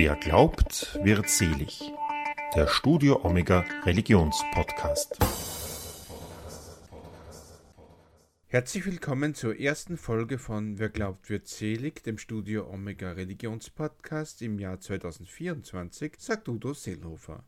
Wer glaubt, wird selig. Der Studio Omega Religionspodcast. Herzlich willkommen zur ersten Folge von Wer glaubt, wird selig, dem Studio Omega Religionspodcast im Jahr 2024, sagt Udo Seelhofer.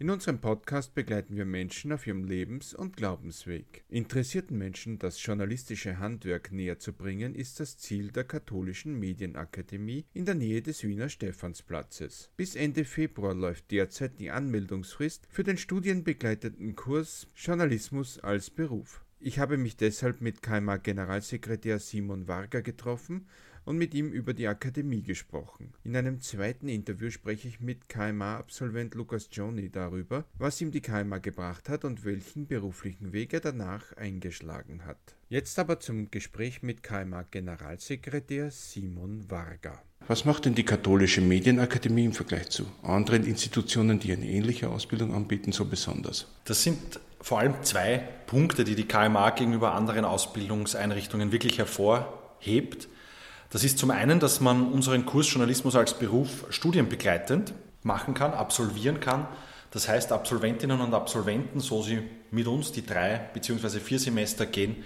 In unserem Podcast begleiten wir Menschen auf ihrem Lebens- und Glaubensweg. Interessierten Menschen das journalistische Handwerk näher zu bringen, ist das Ziel der Katholischen Medienakademie in der Nähe des Wiener Stephansplatzes. Bis Ende Februar läuft derzeit die Anmeldungsfrist für den studienbegleitenden Kurs Journalismus als Beruf. Ich habe mich deshalb mit KMA Generalsekretär Simon Varga getroffen und mit ihm über die Akademie gesprochen. In einem zweiten Interview spreche ich mit KMA-Absolvent Lukas Joni darüber, was ihm die KMA gebracht hat und welchen beruflichen Weg er danach eingeschlagen hat. Jetzt aber zum Gespräch mit KMA-Generalsekretär Simon Varga. Was macht denn die Katholische Medienakademie im Vergleich zu anderen Institutionen, die eine ähnliche Ausbildung anbieten, so besonders? Das sind vor allem zwei Punkte, die die KMA gegenüber anderen Ausbildungseinrichtungen wirklich hervorhebt. Das ist zum einen, dass man unseren Kurs Journalismus als Beruf studienbegleitend machen kann, absolvieren kann. Das heißt, Absolventinnen und Absolventen, so sie mit uns die drei bzw. vier Semester gehen,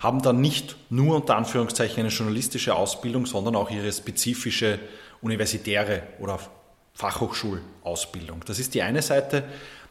haben dann nicht nur unter Anführungszeichen eine journalistische Ausbildung, sondern auch ihre spezifische universitäre oder Fachhochschulausbildung. Das ist die eine Seite.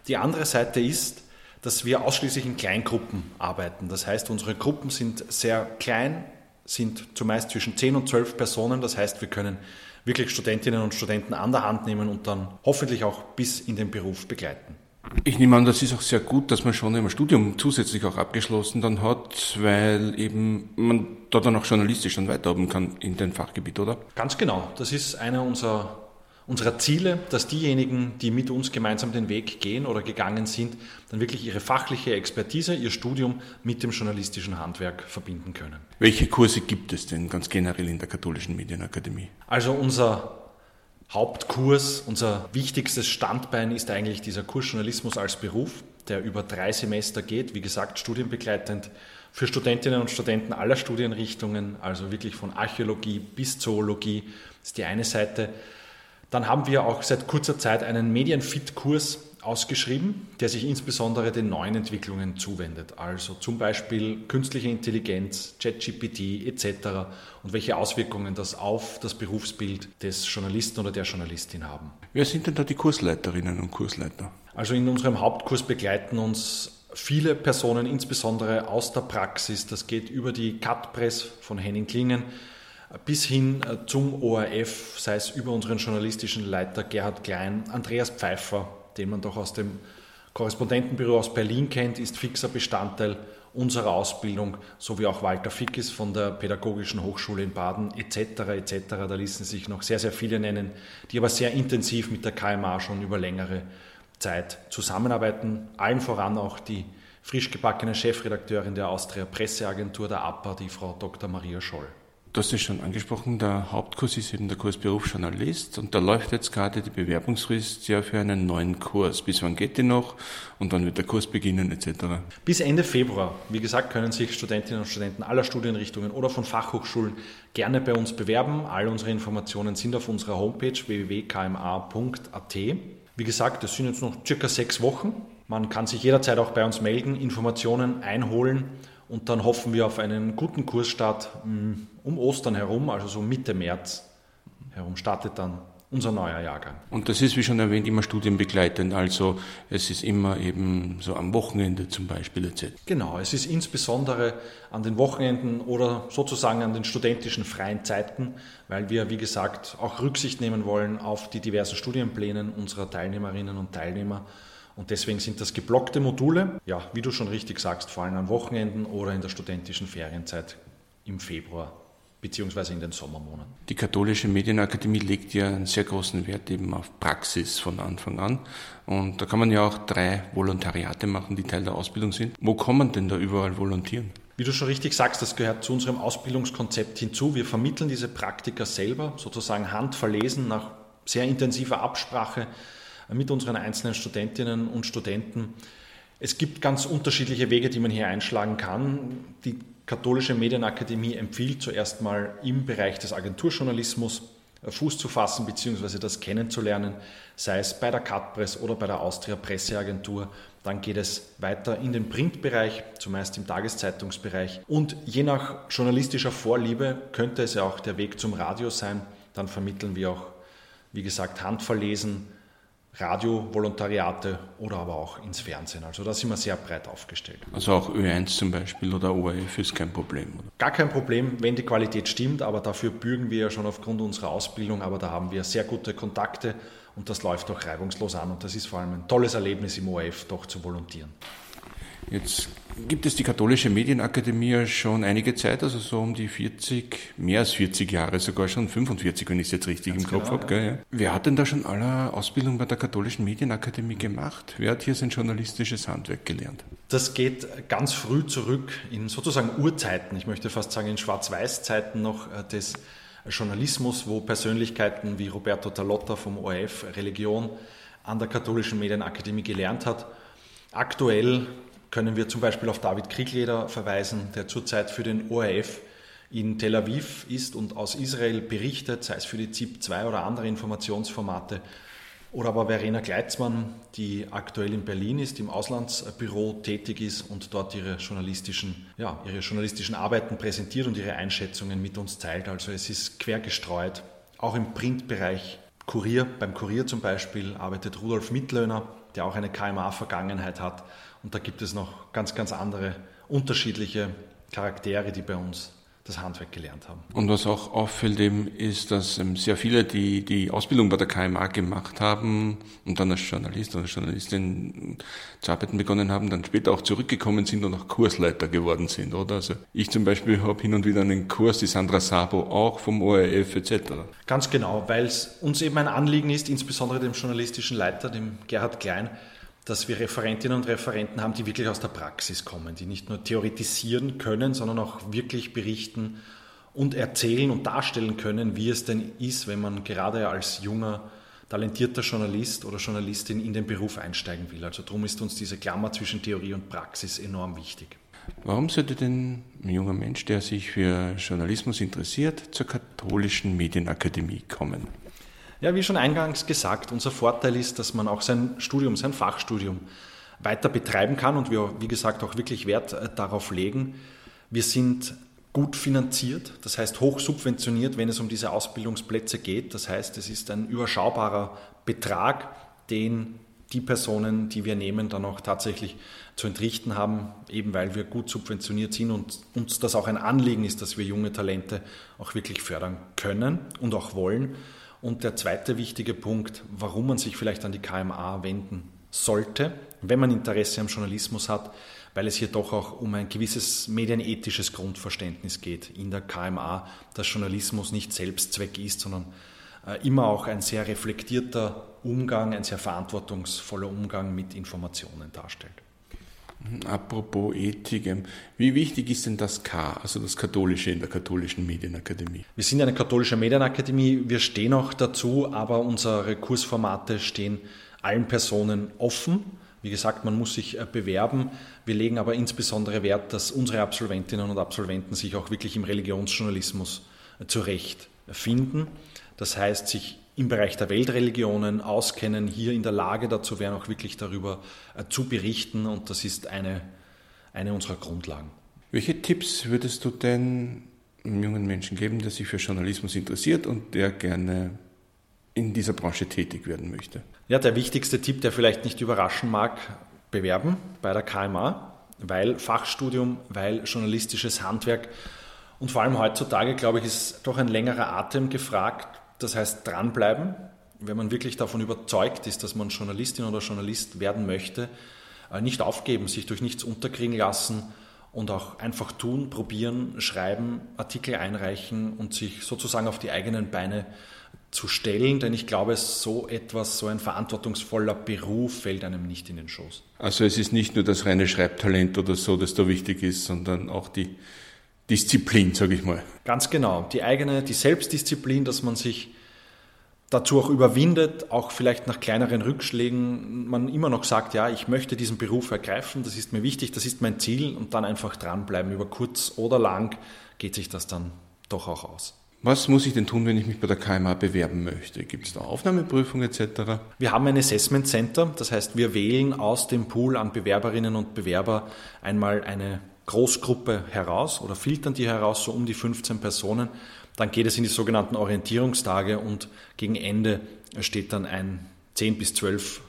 Die andere Seite ist, dass wir ausschließlich in Kleingruppen arbeiten. Das heißt, unsere Gruppen sind sehr klein, sind zumeist zwischen 10 und 12 Personen. Das heißt, wir können wirklich Studentinnen und Studenten an der Hand nehmen und dann hoffentlich auch bis in den Beruf begleiten. Ich nehme an, das ist auch sehr gut, dass man schon im Studium zusätzlich auch abgeschlossen dann hat, weil eben man da dann auch journalistisch dann weiterarbeiten kann in dem Fachgebiet, oder? Ganz genau. Das ist einer unserer unserer Ziele, dass diejenigen, die mit uns gemeinsam den Weg gehen oder gegangen sind, dann wirklich ihre fachliche Expertise, ihr Studium mit dem journalistischen Handwerk verbinden können. Welche Kurse gibt es denn ganz generell in der Katholischen Medienakademie? Also unser Hauptkurs, unser wichtigstes Standbein ist eigentlich dieser Kurs Journalismus als Beruf, der über drei Semester geht, wie gesagt, studienbegleitend für Studentinnen und Studenten aller Studienrichtungen, also wirklich von Archäologie bis Zoologie, ist die eine Seite. Dann haben wir auch seit kurzer Zeit einen Medienfit-Kurs ausgeschrieben, der sich insbesondere den neuen Entwicklungen zuwendet, also zum Beispiel künstliche Intelligenz, ChatGPT etc. und welche Auswirkungen das auf das Berufsbild des Journalisten oder der Journalistin haben. Wer sind denn da die Kursleiterinnen und Kursleiter? Also in unserem Hauptkurs begleiten uns viele Personen, insbesondere aus der Praxis. Das geht über die Cutpress von Henning Klingen bis hin äh, zum ORF, sei es über unseren journalistischen Leiter Gerhard Klein, Andreas Pfeiffer, den man doch aus dem Korrespondentenbüro aus Berlin kennt, ist fixer Bestandteil unserer Ausbildung, sowie auch Walter Fickes von der Pädagogischen Hochschule in Baden etc. etc. Da ließen sich noch sehr, sehr viele nennen, die aber sehr intensiv mit der KMA schon über längere Zeit zusammenarbeiten. Allen voran auch die frisch gebackene Chefredakteurin der Austria Presseagentur, der APA, die Frau Dr. Maria Scholl. Du hast es schon angesprochen, der Hauptkurs ist eben der Kurs Berufsjournalist und da läuft jetzt gerade die Bewerbungsfrist ja für einen neuen Kurs. Bis wann geht die noch und wann wird der Kurs beginnen etc.? Bis Ende Februar. Wie gesagt, können sich Studentinnen und Studenten aller Studienrichtungen oder von Fachhochschulen gerne bei uns bewerben. All unsere Informationen sind auf unserer Homepage www.kma.at. Wie gesagt, es sind jetzt noch circa sechs Wochen. Man kann sich jederzeit auch bei uns melden, Informationen einholen und dann hoffen wir auf einen guten Kursstart mm, um Ostern herum, also so Mitte März herum startet dann unser neuer Jahrgang. Und das ist, wie schon erwähnt, immer studienbegleitend. Also es ist immer eben so am Wochenende zum Beispiel etc. Genau, es ist insbesondere an den Wochenenden oder sozusagen an den studentischen freien Zeiten, weil wir, wie gesagt, auch Rücksicht nehmen wollen auf die diversen Studienpläne unserer Teilnehmerinnen und Teilnehmer und deswegen sind das geblockte Module, ja, wie du schon richtig sagst, vor allem an Wochenenden oder in der studentischen Ferienzeit im Februar beziehungsweise in den Sommermonaten. Die Katholische Medienakademie legt ja einen sehr großen Wert eben auf Praxis von Anfang an. Und da kann man ja auch drei Volontariate machen, die Teil der Ausbildung sind. Wo kann man denn da überall volontieren? Wie du schon richtig sagst, das gehört zu unserem Ausbildungskonzept hinzu. Wir vermitteln diese Praktika selber, sozusagen handverlesen nach sehr intensiver Absprache mit unseren einzelnen Studentinnen und Studenten. Es gibt ganz unterschiedliche Wege, die man hier einschlagen kann. Die Katholische Medienakademie empfiehlt zuerst mal im Bereich des Agenturjournalismus Fuß zu fassen bzw. das kennenzulernen, sei es bei der Cutpress oder bei der Austria Presseagentur. Dann geht es weiter in den Printbereich, zumeist im Tageszeitungsbereich. Und je nach journalistischer Vorliebe könnte es ja auch der Weg zum Radio sein. Dann vermitteln wir auch, wie gesagt, Handverlesen, Radio-Volontariate oder aber auch ins Fernsehen. Also da sind wir sehr breit aufgestellt. Also auch Ö1 zum Beispiel oder ORF ist kein Problem. Oder? Gar kein Problem, wenn die Qualität stimmt, aber dafür bürgen wir ja schon aufgrund unserer Ausbildung, aber da haben wir sehr gute Kontakte und das läuft auch reibungslos an und das ist vor allem ein tolles Erlebnis im ORF doch zu volontieren. Jetzt gibt es die Katholische Medienakademie schon einige Zeit, also so um die 40, mehr als 40 Jahre, sogar schon 45, wenn ich es jetzt richtig Ganz im Kopf genau, habe. Ja. Wer hat denn da schon alle Ausbildung bei der Katholischen Medienakademie gemacht? Wer hat hier sein journalistisches Handwerk gelernt? Das geht ganz früh zurück in sozusagen Urzeiten, ich möchte fast sagen in Schwarz-Weiß-Zeiten noch äh, des Journalismus, wo Persönlichkeiten wie Roberto Talotta vom ORF Religion an der Katholischen Medienakademie gelernt hat. Aktuell können wir zum Beispiel auf David Kriegleder verweisen, der zurzeit für den ORF in Tel Aviv ist und aus Israel berichtet, sei es für die ZIP 2 oder andere Informationsformate. Oder aber Verena Gleitzmann, die aktuell in Berlin ist, im Auslandsbüro tätig ist und dort ihre journalistischen, ja, ihre journalistischen Arbeiten präsentiert und ihre Einschätzungen mit uns teilt. Also es ist quer gestreut. Auch im Printbereich Kurier, beim Kurier zum Beispiel arbeitet Rudolf Mittlöhner, der auch eine KMA-Vergangenheit hat und da gibt es noch ganz, ganz andere unterschiedliche Charaktere, die bei uns das Handwerk gelernt haben. Und was auch auffällt eben ist, dass sehr viele, die die Ausbildung bei der KMA gemacht haben und dann als Journalist oder Journalistin zu arbeiten begonnen haben, dann später auch zurückgekommen sind und auch Kursleiter geworden sind, oder? Also ich zum Beispiel habe hin und wieder einen Kurs, die Sandra Sabo auch vom ORF etc. Ganz genau, weil es uns eben ein Anliegen ist, insbesondere dem journalistischen Leiter, dem Gerhard Klein, dass wir Referentinnen und Referenten haben, die wirklich aus der Praxis kommen, die nicht nur theoretisieren können, sondern auch wirklich berichten und erzählen und darstellen können, wie es denn ist, wenn man gerade als junger, talentierter Journalist oder Journalistin in den Beruf einsteigen will. Also darum ist uns diese Klammer zwischen Theorie und Praxis enorm wichtig. Warum sollte denn ein junger Mensch, der sich für Journalismus interessiert, zur katholischen Medienakademie kommen? Ja, wie schon eingangs gesagt, unser Vorteil ist, dass man auch sein Studium, sein Fachstudium weiter betreiben kann und wir, wie gesagt, auch wirklich Wert äh, darauf legen. Wir sind gut finanziert, das heißt hoch subventioniert, wenn es um diese Ausbildungsplätze geht. Das heißt, es ist ein überschaubarer Betrag, den die Personen, die wir nehmen, dann auch tatsächlich zu entrichten haben, eben weil wir gut subventioniert sind und uns das auch ein Anliegen ist, dass wir junge Talente auch wirklich fördern können und auch wollen. Und der zweite wichtige Punkt, warum man sich vielleicht an die KMA wenden sollte, wenn man Interesse am Journalismus hat, weil es hier doch auch um ein gewisses medienethisches Grundverständnis geht in der KMA, dass Journalismus nicht Selbstzweck ist, sondern äh, immer auch ein sehr reflektierter Umgang, ein sehr verantwortungsvoller Umgang mit Informationen darstellt. Apropos Ethik, ähm, wie wichtig ist denn das K, also das Katholische in der katholischen Medienakademie? Wir sind eine katholische Medienakademie, wir stehen auch dazu, aber unsere Kursformate stehen allen Personen offen. Wie gesagt, man muss sich äh, bewerben. Wir legen aber insbesondere Wert, dass unsere Absolventinnen und Absolventen sich auch wirklich im Religionsjournalismus äh, zurechtfinden. Das heißt, sich im Bereich der Weltreligionen auskennen, hier in der Lage dazu wären, auch wirklich darüber äh, zu berichten. Und das ist eine, eine unserer Grundlagen. Welche Tipps würdest du denn einem jungen Menschen geben, der sich für Journalismus interessiert und der gerne in dieser Branche tätig werden möchte? Ja, der wichtigste Tipp, der vielleicht nicht überraschen mag, bewerben bei der KMA, weil Fachstudium, weil journalistisches Handwerk und vor allem heutzutage, glaube ich, ist doch ein längerer Atem gefragt das heißt, dranbleiben, wenn man wirklich davon überzeugt ist, dass man Journalistin oder Journalist werden möchte, äh, nicht aufgeben, sich durch nichts unterkriegen lassen und auch einfach tun, probieren, schreiben, Artikel einreichen und sich sozusagen auf die eigenen Beine zu stellen, denn ich glaube, so etwas, so ein verantwortungsvoller Beruf fällt einem nicht in den Schoß. Also es ist nicht nur das reine Schreibtalent oder so, das da wichtig ist, sondern auch die Disziplin, sage ich mal. Ganz genau. Die eigene, die Selbstdisziplin, dass man sich dazu auch überwindet, auch vielleicht nach kleineren Rückschlägen, man immer noch sagt, ja, ich möchte diesen Beruf ergreifen, das ist mir wichtig, das ist mein Ziel und dann einfach dranbleiben. Über kurz oder lang geht sich das dann doch auch aus. Was muss ich denn tun, wenn ich mich bei der KMA bewerben möchte? Gibt es da Aufnahmeprüfung etc.? Wir haben ein Assessment Center, das heißt, wir wählen aus dem Pool an Bewerberinnen und Bewerber einmal eine Großgruppe heraus oder filtern die heraus, so um die 15 Personen. Dann geht es in die sogenannten Orientierungstage und gegen Ende steht dann ein 10 bis 12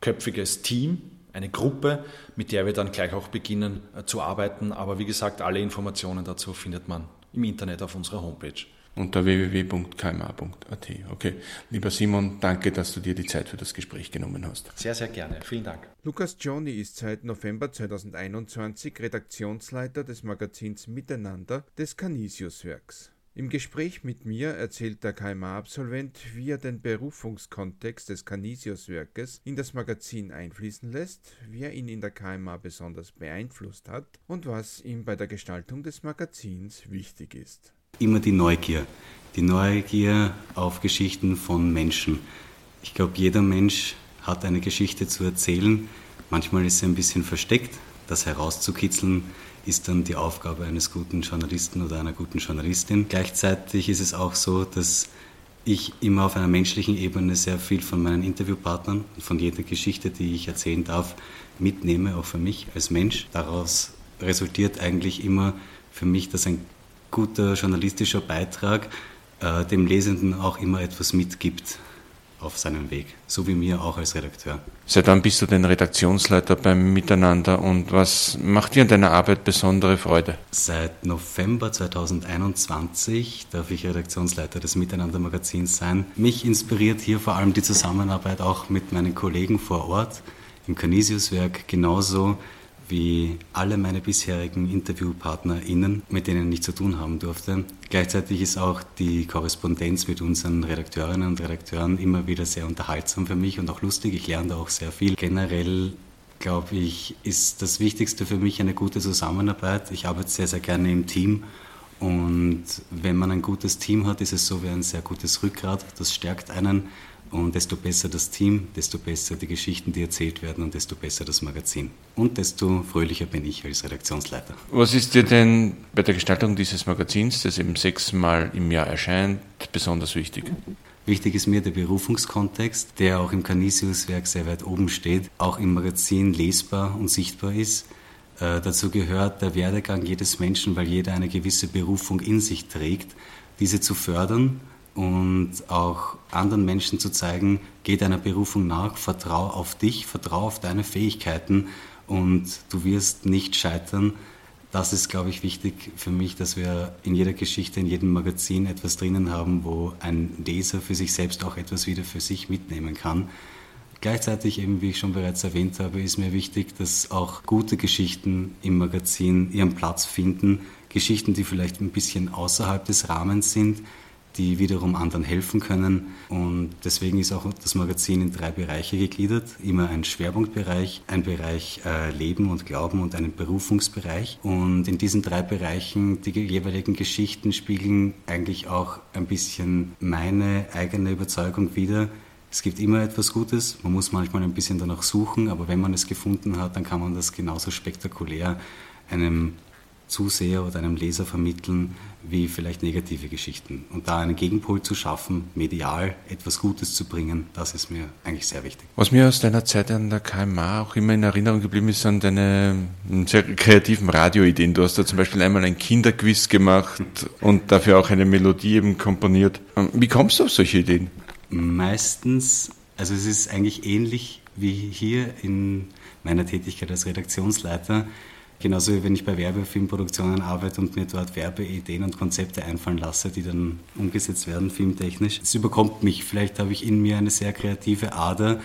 köpfiges Team, eine Gruppe, mit der wir dann gleich auch beginnen äh, zu arbeiten. Aber wie gesagt, alle Informationen dazu findet man im Internet auf unserer Homepage unter www.kma.at. Okay. Lieber Simon, danke, dass du dir die Zeit für das Gespräch genommen hast. Sehr, sehr gerne. Vielen Dank. Lukas Johnny ist seit November 2021 Redaktionsleiter des Magazins Miteinander des Canisius-Werks. Im Gespräch mit mir erzählt der KMA-Absolvent, wie er den Berufungskontext des Canisius-Werkes in das Magazin einfließen lässt, wie er ihn in der KMA besonders beeinflusst hat und was ihm bei der Gestaltung des Magazins wichtig ist immer die Neugier. Die Neugier auf Geschichten von Menschen. Ich glaube, jeder Mensch hat eine Geschichte zu erzählen. Manchmal ist sie ein bisschen versteckt. Das herauszukitzeln ist dann die Aufgabe eines guten Journalisten oder einer guten Journalistin. Gleichzeitig ist es auch so, dass ich immer auf einer menschlichen Ebene sehr viel von meinen Interviewpartnern und von jeder Geschichte, die ich erzählen darf, mitnehme, auch für mich als Mensch. Daraus resultiert eigentlich immer für mich, dass ein guter journalistischer Beitrag äh, dem Lesenden auch immer etwas mitgibt auf seinem Weg, so wie mir auch als Redakteur. Seit wann bist du denn Redaktionsleiter beim Miteinander und was macht dir an deiner Arbeit besondere Freude? Seit November 2021 darf ich Redaktionsleiter des Miteinander Magazins sein. Mich inspiriert hier vor allem die Zusammenarbeit auch mit meinen Kollegen vor Ort im Canisius-Werk genauso wie alle meine bisherigen InterviewpartnerInnen, mit denen ich zu tun haben durfte. Gleichzeitig ist auch die Korrespondenz mit unseren Redakteurinnen und Redakteuren immer wieder sehr unterhaltsam für mich und auch lustig. Ich lerne da auch sehr viel. Generell glaube ich, ist das Wichtigste für mich eine gute Zusammenarbeit. Ich arbeite sehr, sehr gerne im Team. Und wenn man ein gutes Team hat, ist es so wie ein sehr gutes Rückgrat. Das stärkt einen. Und desto besser das Team, desto besser die Geschichten, die erzählt werden und desto besser das Magazin. Und desto fröhlicher bin ich als Redaktionsleiter. Was ist dir denn bei der Gestaltung dieses Magazins, das eben sechsmal im Jahr erscheint, besonders wichtig? Wichtig ist mir der Berufungskontext, der auch im Canisius-Werk sehr weit oben steht, auch im Magazin lesbar und sichtbar ist. Äh, dazu gehört der Werdegang jedes Menschen, weil jeder eine gewisse Berufung in sich trägt, diese zu fördern und auch anderen Menschen zu zeigen, geh deiner Berufung nach, vertrau auf dich, vertrau auf deine Fähigkeiten und du wirst nicht scheitern. Das ist, glaube ich, wichtig für mich, dass wir in jeder Geschichte, in jedem Magazin etwas drinnen haben, wo ein Leser für sich selbst auch etwas wieder für sich mitnehmen kann. Gleichzeitig, eben wie ich schon bereits erwähnt habe, ist mir wichtig, dass auch gute Geschichten im Magazin ihren Platz finden. Geschichten, die vielleicht ein bisschen außerhalb des Rahmens sind, die wiederum anderen helfen können. Und deswegen ist auch das Magazin in drei Bereiche gegliedert. Immer ein Schwerpunktbereich, ein Bereich äh, Leben und Glauben und einen Berufungsbereich. Und in diesen drei Bereichen, die jeweiligen Geschichten spiegeln eigentlich auch ein bisschen meine eigene Überzeugung wider. Es gibt immer etwas Gutes, man muss manchmal ein bisschen danach suchen, aber wenn man es gefunden hat, dann kann man das genauso spektakulär einem Zuseher oder einem Leser vermitteln wie vielleicht negative Geschichten. Und da einen Gegenpol zu schaffen, medial etwas Gutes zu bringen, das ist mir eigentlich sehr wichtig. Was mir aus deiner Zeit an der KMA auch immer in Erinnerung geblieben ist, sind deine hm, sehr kreativen Radioideen. Du hast da zum Beispiel einmal ein Kinderquiz gemacht und dafür auch eine Melodie eben komponiert. Ähm, wie kommst du auf solche Ideen? Meistens, also es ist eigentlich ähnlich wie hier in meiner Tätigkeit als Redaktionsleiter. Genauso wie wenn ich bei Werbefilmproduktionen arbeite und mir dort Werbeideen und Konzepte einfallen lasse, die dann umgesetzt werden, filmtechnisch. Es überkommt mich. Vielleicht habe ich in mir eine sehr kreative Ader,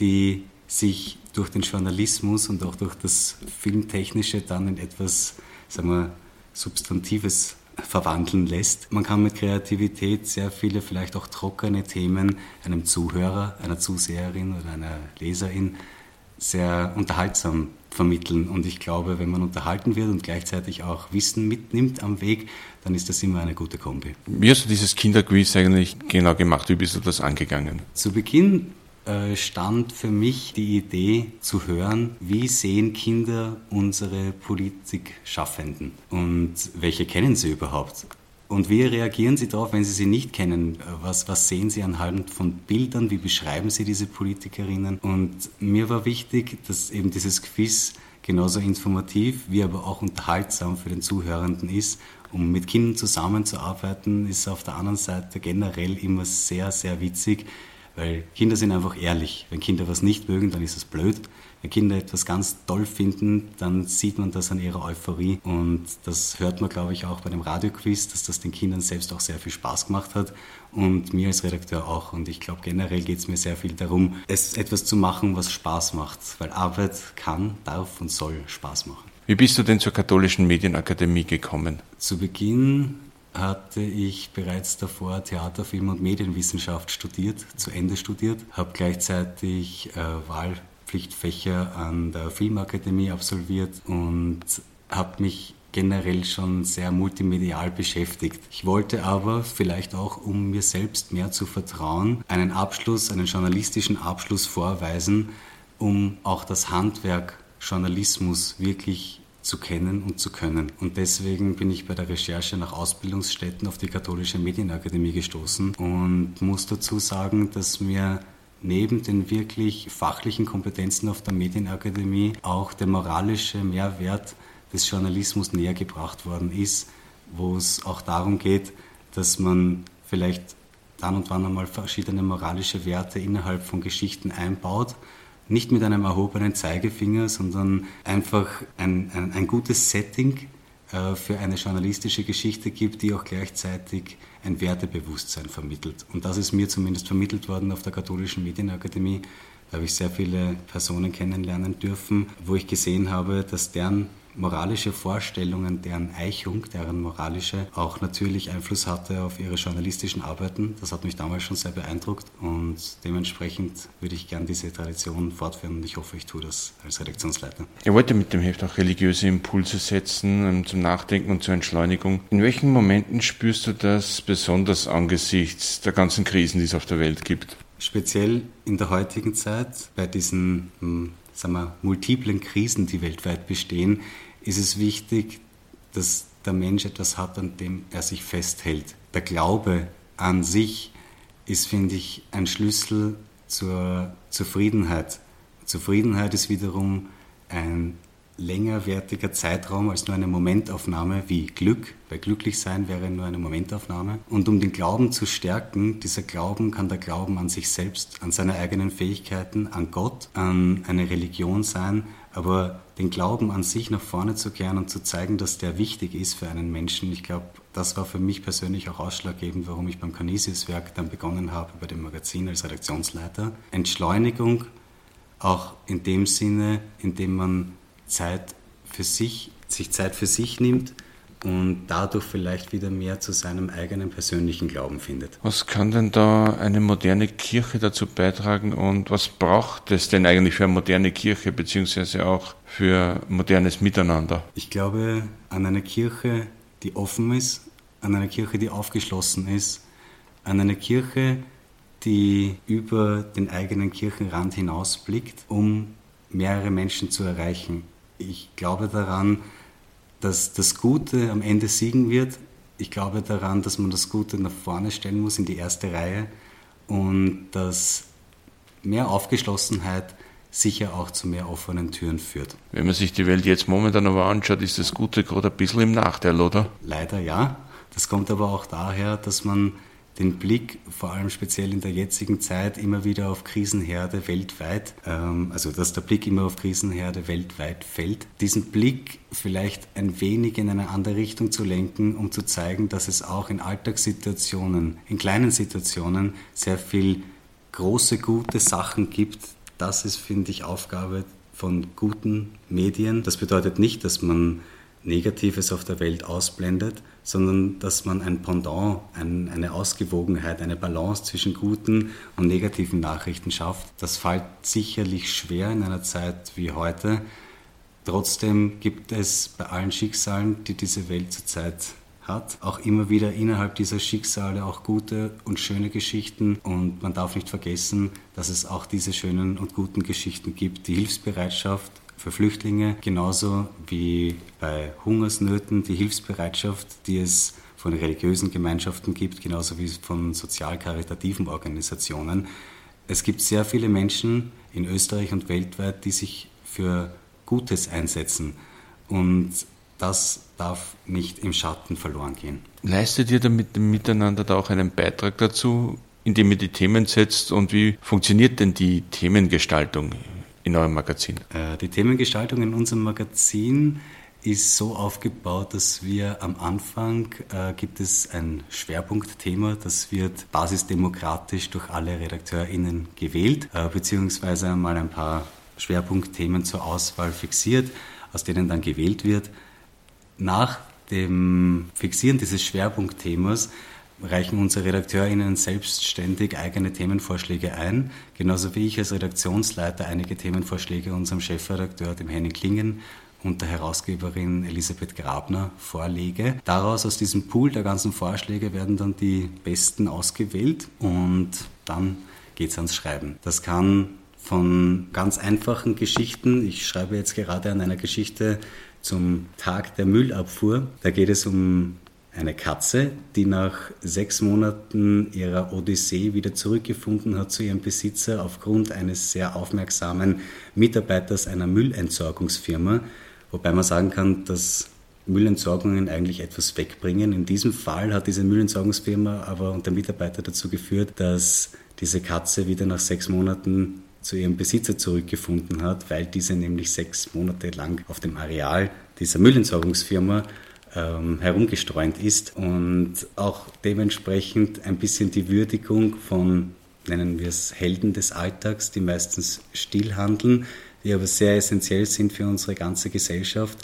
die sich durch den Journalismus und auch durch das Filmtechnische dann in etwas, sagen wir, Substantives verwandeln lässt. Man kann mit Kreativität sehr viele vielleicht auch trockene Themen einem Zuhörer, einer Zuseherin oder einer Leserin sehr unterhaltsam vermitteln. Und ich glaube, wenn man unterhalten wird und gleichzeitig auch Wissen mitnimmt am Weg, dann ist das immer eine gute Kombi. Wie hast du dieses Kinderquiz eigentlich genau gemacht? Wie bist du das angegangen? Zu Beginn äh, stand für mich die Idee zu hören, wie sehen Kinder unsere Politikschaffenden und welche kennen sie überhaupt? Und wie reagieren Sie darauf, wenn Sie sie nicht kennen? Was, was sehen Sie anhand von Bildern? Wie beschreiben Sie diese Politikerinnen? Und mir war wichtig, dass eben dieses Quiz genauso informativ wie aber auch unterhaltsam für den Zuhörenden ist. Um mit Kindern zusammenzuarbeiten, ist auf der anderen Seite generell immer sehr, sehr witzig, weil Kinder sind einfach ehrlich. Wenn Kinder was nicht mögen, dann ist es blöd. Wenn Kinder etwas ganz toll finden, dann sieht man das an ihrer Euphorie. Und das hört man, glaube ich, auch bei dem Radioquiz, dass das den Kindern selbst auch sehr viel Spaß gemacht hat und mir als Redakteur auch. Und ich glaube, generell geht es mir sehr viel darum, es etwas zu machen, was Spaß macht. Weil Arbeit kann, darf und soll Spaß machen. Wie bist du denn zur Katholischen Medienakademie gekommen? Zu Beginn hatte ich bereits davor Theater, Film und Medienwissenschaft studiert, zu Ende studiert, habe gleichzeitig äh, Wahlpflichtfächer an der Filmakademie absolviert und habe mich generell schon sehr multimedial beschäftigt. Ich wollte aber vielleicht auch, um mir selbst mehr zu vertrauen, einen Abschluss, einen journalistischen Abschluss vorweisen, um auch das Handwerk Journalismus wirklich zu kennen und zu können. Und deswegen bin ich bei der Recherche nach Ausbildungsstätten auf die Katholische Medienakademie gestoßen und muss dazu sagen, dass mir neben den wirklich fachlichen Kompetenzen auf der Medienakademie auch der moralische Mehrwert des Journalismus näher gebracht worden ist, wo es auch darum geht, dass man vielleicht dann und wann einmal verschiedene moralische Werte innerhalb von Geschichten einbaut, nicht mit einem erhobenen Zeigefinger, sondern einfach ein, ein, ein gutes Setting für eine journalistische Geschichte gibt, die auch gleichzeitig ein Wertebewusstsein vermittelt. Und das ist mir zumindest vermittelt worden auf der Katholischen Medienakademie. Da habe ich sehr viele Personen kennenlernen dürfen, wo ich gesehen habe, dass deren moralische Vorstellungen, deren Eichung, deren moralische, auch natürlich Einfluss hatte auf ihre journalistischen Arbeiten. Das hat mich damals schon sehr beeindruckt und dementsprechend würde ich gern diese Tradition fortführen und ich hoffe, ich tue das als Redaktionsleiter. Ihr wollt mit dem Heft auch religiöse Impulse setzen ähm, zum Nachdenken und zur Entschleunigung. In welchen Momenten spürst du das besonders angesichts der ganzen Krisen, die es auf der Welt gibt? Speziell in der heutigen Zeit, bei diesen hm, sagen wir, multiplen Krisen, die weltweit bestehen, ist es wichtig, dass der Mensch etwas hat, an dem er sich festhält. Der Glaube an sich ist, finde ich, ein Schlüssel zur Zufriedenheit. Zufriedenheit ist wiederum ein längerwertiger Zeitraum als nur eine Momentaufnahme wie Glück, weil glücklich sein wäre nur eine Momentaufnahme. Und um den Glauben zu stärken, dieser Glauben kann der Glauben an sich selbst, an seine eigenen Fähigkeiten, an Gott, an eine Religion sein, aber den Glauben an sich nach vorne zu kehren und zu zeigen, dass der wichtig ist für einen Menschen, ich glaube, das war für mich persönlich auch ausschlaggebend, warum ich beim Canisius-Werk dann begonnen habe, bei dem Magazin als Redaktionsleiter. Entschleunigung, auch in dem Sinne, in dem man Zeit für sich, sich Zeit für sich nimmt und dadurch vielleicht wieder mehr zu seinem eigenen persönlichen Glauben findet. Was kann denn da eine moderne Kirche dazu beitragen und was braucht es denn eigentlich für eine moderne Kirche beziehungsweise auch für modernes Miteinander? Ich glaube an eine Kirche, die offen ist, an eine Kirche, die aufgeschlossen ist, an eine Kirche, die über den eigenen Kirchenrand hinausblickt, um mehrere Menschen zu erreichen ich glaube daran, dass das Gute am Ende siegen wird. Ich glaube daran, dass man das Gute nach vorne stellen muss in die erste Reihe und dass mehr Aufgeschlossenheit sicher auch zu mehr offenen Türen führt. Wenn man sich die Welt jetzt momentan aber anschaut, ist das Gute gerade ein bisschen im Nachteil, oder? Leider ja. Das kommt aber auch daher, dass man den Blick, vor allem speziell in der jetzigen Zeit, immer wieder auf Krisenherde weltweit, ähm, also dass der Blick immer auf Krisenherde weltweit fällt, diesen Blick vielleicht ein wenig in eine andere Richtung zu lenken, um zu zeigen, dass es auch in Alltagssituationen, in kleinen Situationen sehr viel große, gute Sachen gibt. Das ist, finde ich, Aufgabe von guten Medien. Das bedeutet nicht, dass man Negatives auf der Welt ausblendet, sondern dass man ein Pendant, ein, eine Ausgewogenheit, eine Balance zwischen guten und negativen Nachrichten schafft. Das fällt sicherlich schwer in einer Zeit wie heute. Trotzdem gibt es bei allen Schicksalen, die diese Welt zurzeit hat, auch immer wieder innerhalb dieser Schicksale auch gute und schöne Geschichten. Und man darf nicht vergessen, dass es auch diese schönen und guten Geschichten gibt. Die Hilfsbereitschaft für Flüchtlinge, genauso wie bei Hungersnöten die Hilfsbereitschaft, die es von religiösen Gemeinschaften gibt, genauso wie von sozial-karitativen Organisationen. Es gibt sehr viele Menschen in Österreich und weltweit, die sich für Gutes einsetzen. Und das darf nicht im Schatten verloren gehen. Leistet ihr damit Miteinander da auch einen Beitrag dazu, indem ihr die Themen setzt und wie funktioniert denn die Themengestaltung in eurem Magazin? Äh, die Themengestaltung in unserem Magazin ist so aufgebaut, dass wir am Anfang äh, gibt es ein Schwerpunktthema, das wird basisdemokratisch durch alle RedakteurInnen gewählt, äh, beziehungsweise einmal ein paar Schwerpunktthemen zur Auswahl fixiert, aus denen dann gewählt wird. Nach dem Fixieren dieses Schwerpunktthemas reichen unsere RedakteurInnen selbstständig eigene Themenvorschläge ein, genauso wie ich als Redaktionsleiter einige Themenvorschläge unserem Chefredakteur, dem Henning Klingen, und der Herausgeberin Elisabeth Grabner vorlege. Daraus, aus diesem Pool der ganzen Vorschläge, werden dann die besten ausgewählt und dann geht es ans Schreiben. Das kann von ganz einfachen Geschichten, ich schreibe jetzt gerade an einer Geschichte zum Tag der Müllabfuhr, da geht es um eine Katze, die nach sechs Monaten ihrer Odyssee wieder zurückgefunden hat zu ihrem Besitzer aufgrund eines sehr aufmerksamen Mitarbeiters einer Müllentsorgungsfirma. Wobei man sagen kann, dass Müllentsorgungen eigentlich etwas wegbringen. In diesem Fall hat diese Müllentsorgungsfirma aber und der Mitarbeiter dazu geführt, dass diese Katze wieder nach sechs Monaten zu ihrem Besitzer zurückgefunden hat, weil diese nämlich sechs Monate lang auf dem Areal dieser Müllentsorgungsfirma ähm, herumgestreunt ist und auch dementsprechend ein bisschen die Würdigung von, nennen wir es, Helden des Alltags, die meistens still handeln, die aber sehr essentiell sind für unsere ganze Gesellschaft.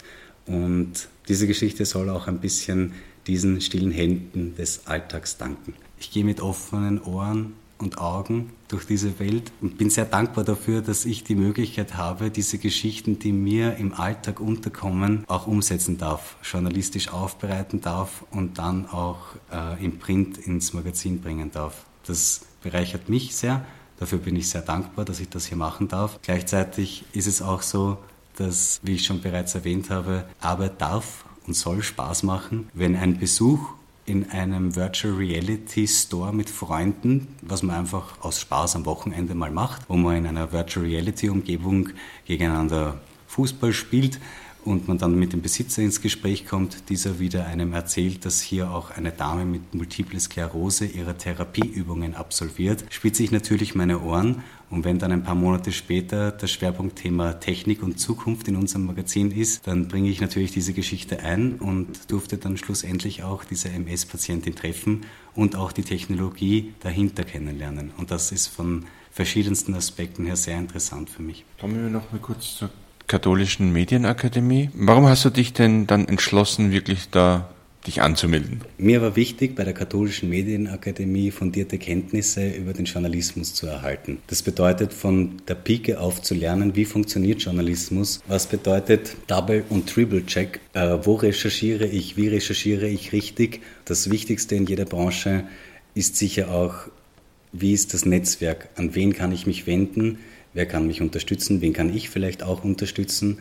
Und diese Geschichte soll auch ein bisschen diesen stillen Händen des Alltags danken. Ich gehe mit offenen Ohren und Augen durch diese Welt und bin sehr dankbar dafür, dass ich die Möglichkeit habe, diese Geschichten, die mir im Alltag unterkommen, auch umsetzen darf, journalistisch aufbereiten darf und dann auch äh, im Print ins Magazin bringen darf. Das bereichert mich sehr. Dafür bin ich sehr dankbar, dass ich das hier machen darf. Gleichzeitig ist es auch so, dass, wie ich schon bereits erwähnt habe, Arbeit darf und soll Spaß machen. Wenn ein Besuch in einem Virtual Reality Store mit Freunden, was man einfach aus Spaß am Wochenende mal macht, wo man in einer Virtual Reality Umgebung gegeneinander Fußball spielt und man dann mit dem Besitzer ins Gespräch kommt, dieser wieder einem erzählt, dass hier auch eine Dame mit Multiple Sklerose ihre Therapieübungen absolviert, spitze ich natürlich meine Ohren und wenn dann ein paar Monate später das Schwerpunktthema Technik und Zukunft in unserem Magazin ist, dann bringe ich natürlich diese Geschichte ein und durfte dann schlussendlich auch diese MS-Patientin treffen und auch die Technologie dahinter kennenlernen. Und das ist von verschiedensten Aspekten her sehr interessant für mich. Kommen wir noch mal kurz zur katholischen Medienakademie. Warum hast du dich denn dann entschlossen, wirklich da dich anzumelden? Mir war wichtig, bei der katholischen Medienakademie fundierte Kenntnisse über den Journalismus zu erhalten. Das bedeutet, von der Pike auf zu lernen, wie funktioniert Journalismus, was bedeutet Double- und Triple-Check, äh, wo recherchiere ich, wie recherchiere ich richtig. Das Wichtigste in jeder Branche ist sicher auch, wie ist das Netzwerk, an wen kann ich mich wenden, wer kann mich unterstützen, wen kann ich vielleicht auch unterstützen.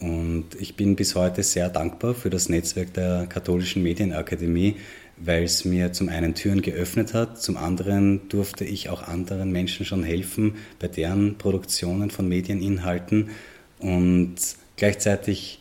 Und ich bin bis heute sehr dankbar für das Netzwerk der Katholischen Medienakademie, weil es mir zum einen Türen geöffnet hat, zum anderen durfte ich auch anderen Menschen schon helfen bei deren Produktionen von Medieninhalten und gleichzeitig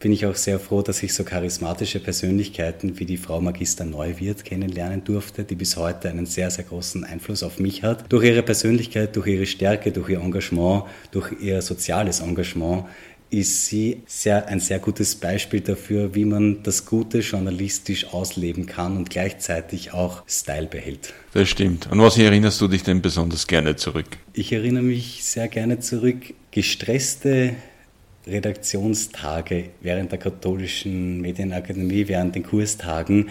bin ich auch sehr froh, dass ich so charismatische Persönlichkeiten wie die Frau Magister Neuwirth kennenlernen durfte, die bis heute einen sehr, sehr großen Einfluss auf mich hat. Durch ihre Persönlichkeit, durch ihre Stärke, durch ihr Engagement, durch ihr soziales Engagement ist sie sehr, ein sehr gutes Beispiel dafür, wie man das Gute journalistisch ausleben kann und gleichzeitig auch Style behält. Das stimmt. An was erinnerst du dich denn besonders gerne zurück? Ich erinnere mich sehr gerne zurück. Gestresste Redaktionstage während der katholischen Medienakademie, während den Kurstagen.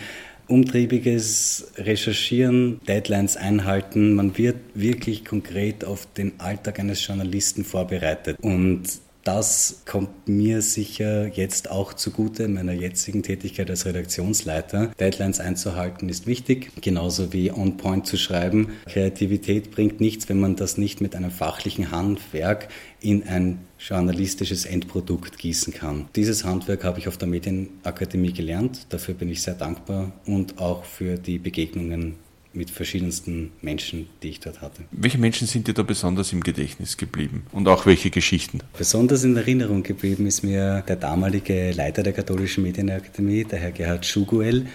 Umtriebiges Recherchieren, Deadlines einhalten. Man wird wirklich konkret auf den Alltag eines Journalisten vorbereitet. Und das kommt mir sicher jetzt auch zugute in meiner jetzigen Tätigkeit als Redaktionsleiter. Deadlines einzuhalten ist wichtig, genauso wie on point zu schreiben. Kreativität bringt nichts, wenn man das nicht mit einem fachlichen Handwerk in ein journalistisches Endprodukt gießen kann. Dieses Handwerk habe ich auf der Medienakademie gelernt. Dafür bin ich sehr dankbar und auch für die Begegnungen mit verschiedensten Menschen, die ich dort hatte. Welche Menschen sind dir da besonders im Gedächtnis geblieben und auch welche Geschichten? Besonders in Erinnerung geblieben ist mir der damalige Leiter der Katholischen Medienakademie, der Herr Gerhard Schuguel,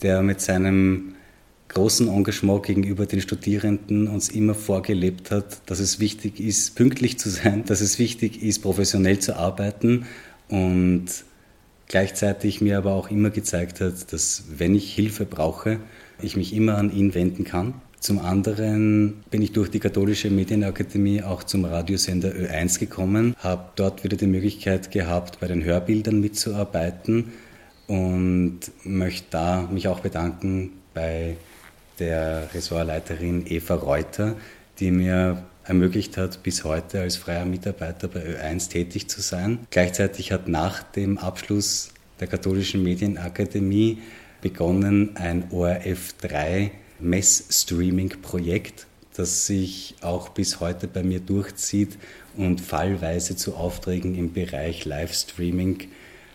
der mit seinem großen Engagement gegenüber den Studierenden uns immer vorgelebt hat, dass es wichtig ist, pünktlich zu sein, dass es wichtig ist, professionell zu arbeiten und gleichzeitig mir aber auch immer gezeigt hat, dass wenn ich Hilfe brauche, ich mich immer an ihn wenden kann. Zum anderen bin ich durch die Katholische Medienakademie auch zum Radiosender Ö1 gekommen, habe dort wieder die Möglichkeit gehabt, bei den Hörbildern mitzuarbeiten und möchte da mich auch bedanken bei der Ressortleiterin Eva Reuter, die mir ermöglicht hat, bis heute als freier Mitarbeiter bei Ö1 tätig zu sein. Gleichzeitig hat nach dem Abschluss der Katholischen Medienakademie begonnen ein ORF3 Mess-Streaming-Projekt, das sich auch bis heute bei mir durchzieht und fallweise zu Aufträgen im Bereich Livestreaming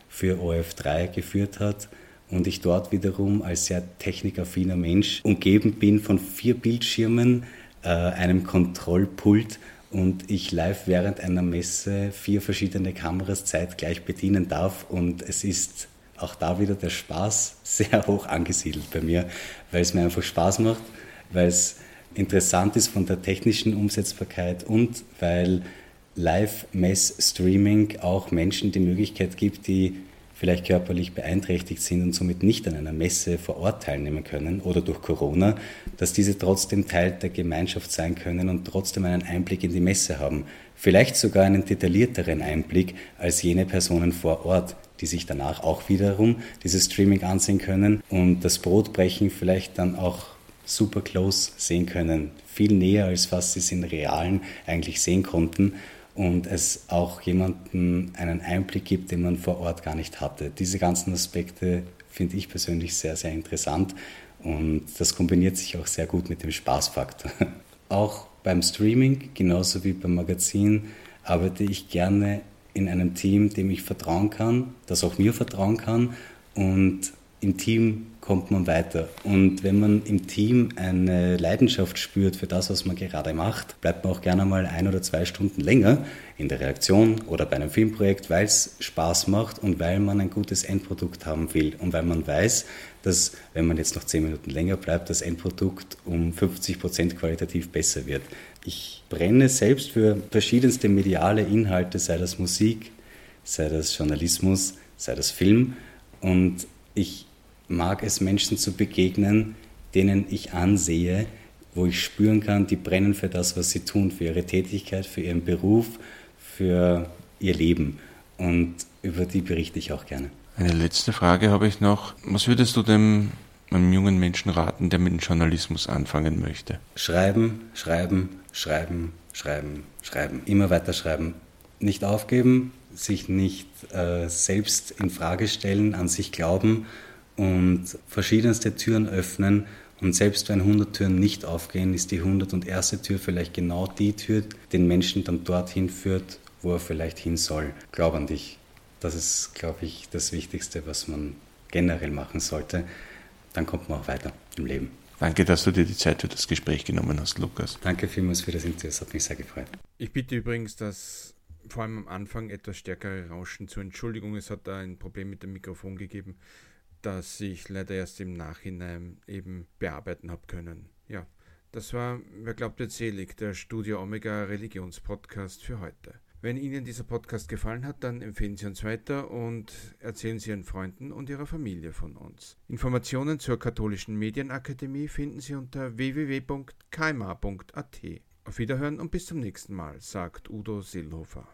für ORF3 geführt hat und ich dort wiederum als sehr technikaffiner Mensch umgeben bin von vier Bildschirmen, äh, einem Kontrollpult und ich live während einer Messe vier verschiedene Kameras zeitgleich bedienen darf und es ist auch da wieder der Spaß sehr hoch angesiedelt bei mir, weil es mir einfach Spaß macht, weil es interessant ist von der technischen Umsetzbarkeit und weil Live-Mess-Streaming auch Menschen die Möglichkeit gibt, die vielleicht körperlich beeinträchtigt sind und somit nicht an einer Messe vor Ort teilnehmen können oder durch Corona, dass diese trotzdem Teil der Gemeinschaft sein können und trotzdem einen Einblick in die Messe haben. Vielleicht sogar einen detaillierteren Einblick als jene Personen vor Ort, die sich danach auch wiederum dieses Streaming ansehen können und das Brotbrechen vielleicht dann auch super close sehen können. Viel näher, als was sie es in Realen eigentlich sehen konnten und es auch jemanden einen Einblick gibt, den man vor Ort gar nicht hatte. Diese ganzen Aspekte finde ich persönlich sehr, sehr interessant und das kombiniert sich auch sehr gut mit dem Spaßfaktor. Auch beim Streaming, genauso wie beim Magazin, arbeite ich gerne in einem Team, dem ich vertrauen kann, das auch mir vertrauen kann und im Team kommt man weiter. Und wenn man im Team eine Leidenschaft spürt für das, was man gerade macht, bleibt man auch gerne mal ein oder zwei Stunden länger in der Reaktion oder bei einem Filmprojekt, weil es Spaß macht und weil man ein gutes Endprodukt haben will und weil man weiß, dass wenn man jetzt noch zehn Minuten länger bleibt, das Endprodukt um 50 Prozent qualitativ besser wird. Ich brenne selbst für verschiedenste mediale Inhalte, sei das Musik, sei das Journalismus, sei das Film und ich mag es, Menschen zu begegnen, denen ich ansehe, wo ich spüren kann, die brennen für das, was sie tun, für ihre Tätigkeit, für ihren Beruf, für ihr Leben. Und über die berichte ich auch gerne. Eine letzte Frage habe ich noch. Was würdest du dem einem jungen Menschen raten, der mit dem Journalismus anfangen möchte? Schreiben, schreiben, schreiben, schreiben, schreiben. Immer weiter schreiben. Nicht aufgeben, sich nicht äh, selbst in Frage stellen, an sich glauben und verschiedenste Türen öffnen. Und selbst wenn 100 Türen nicht aufgehen, ist die 101. Tür vielleicht genau die Tür, die den Menschen dann dorthin führt, wo er vielleicht hin soll. Glaub an dich. Das ist, glaube ich, das Wichtigste, was man generell machen sollte. Dann kommt man auch weiter im Leben. Danke, dass du dir die Zeit für das Gespräch genommen hast, Lukas. Danke vielmals für das Interview, es hat mich sehr gefreut. Ich bitte übrigens, dass vor allem am Anfang etwas stärkere Rauschen zur Entschuldigung, es hat da ein Problem mit dem Mikrofon gegeben das ich leider erst im Nachhinein eben bearbeiten habe können. Ja, das war Wer glaubt wird selig, der Studio Omega Religionspodcast für heute. Wenn Ihnen dieser Podcast gefallen hat, dann empfehlen Sie uns weiter und erzählen Sie Ihren Freunden und Ihrer Familie von uns. Informationen zur Katholischen Medienakademie finden Sie unter www.kma.at. Auf Wiederhören und bis zum nächsten Mal, sagt Udo Seelhofer.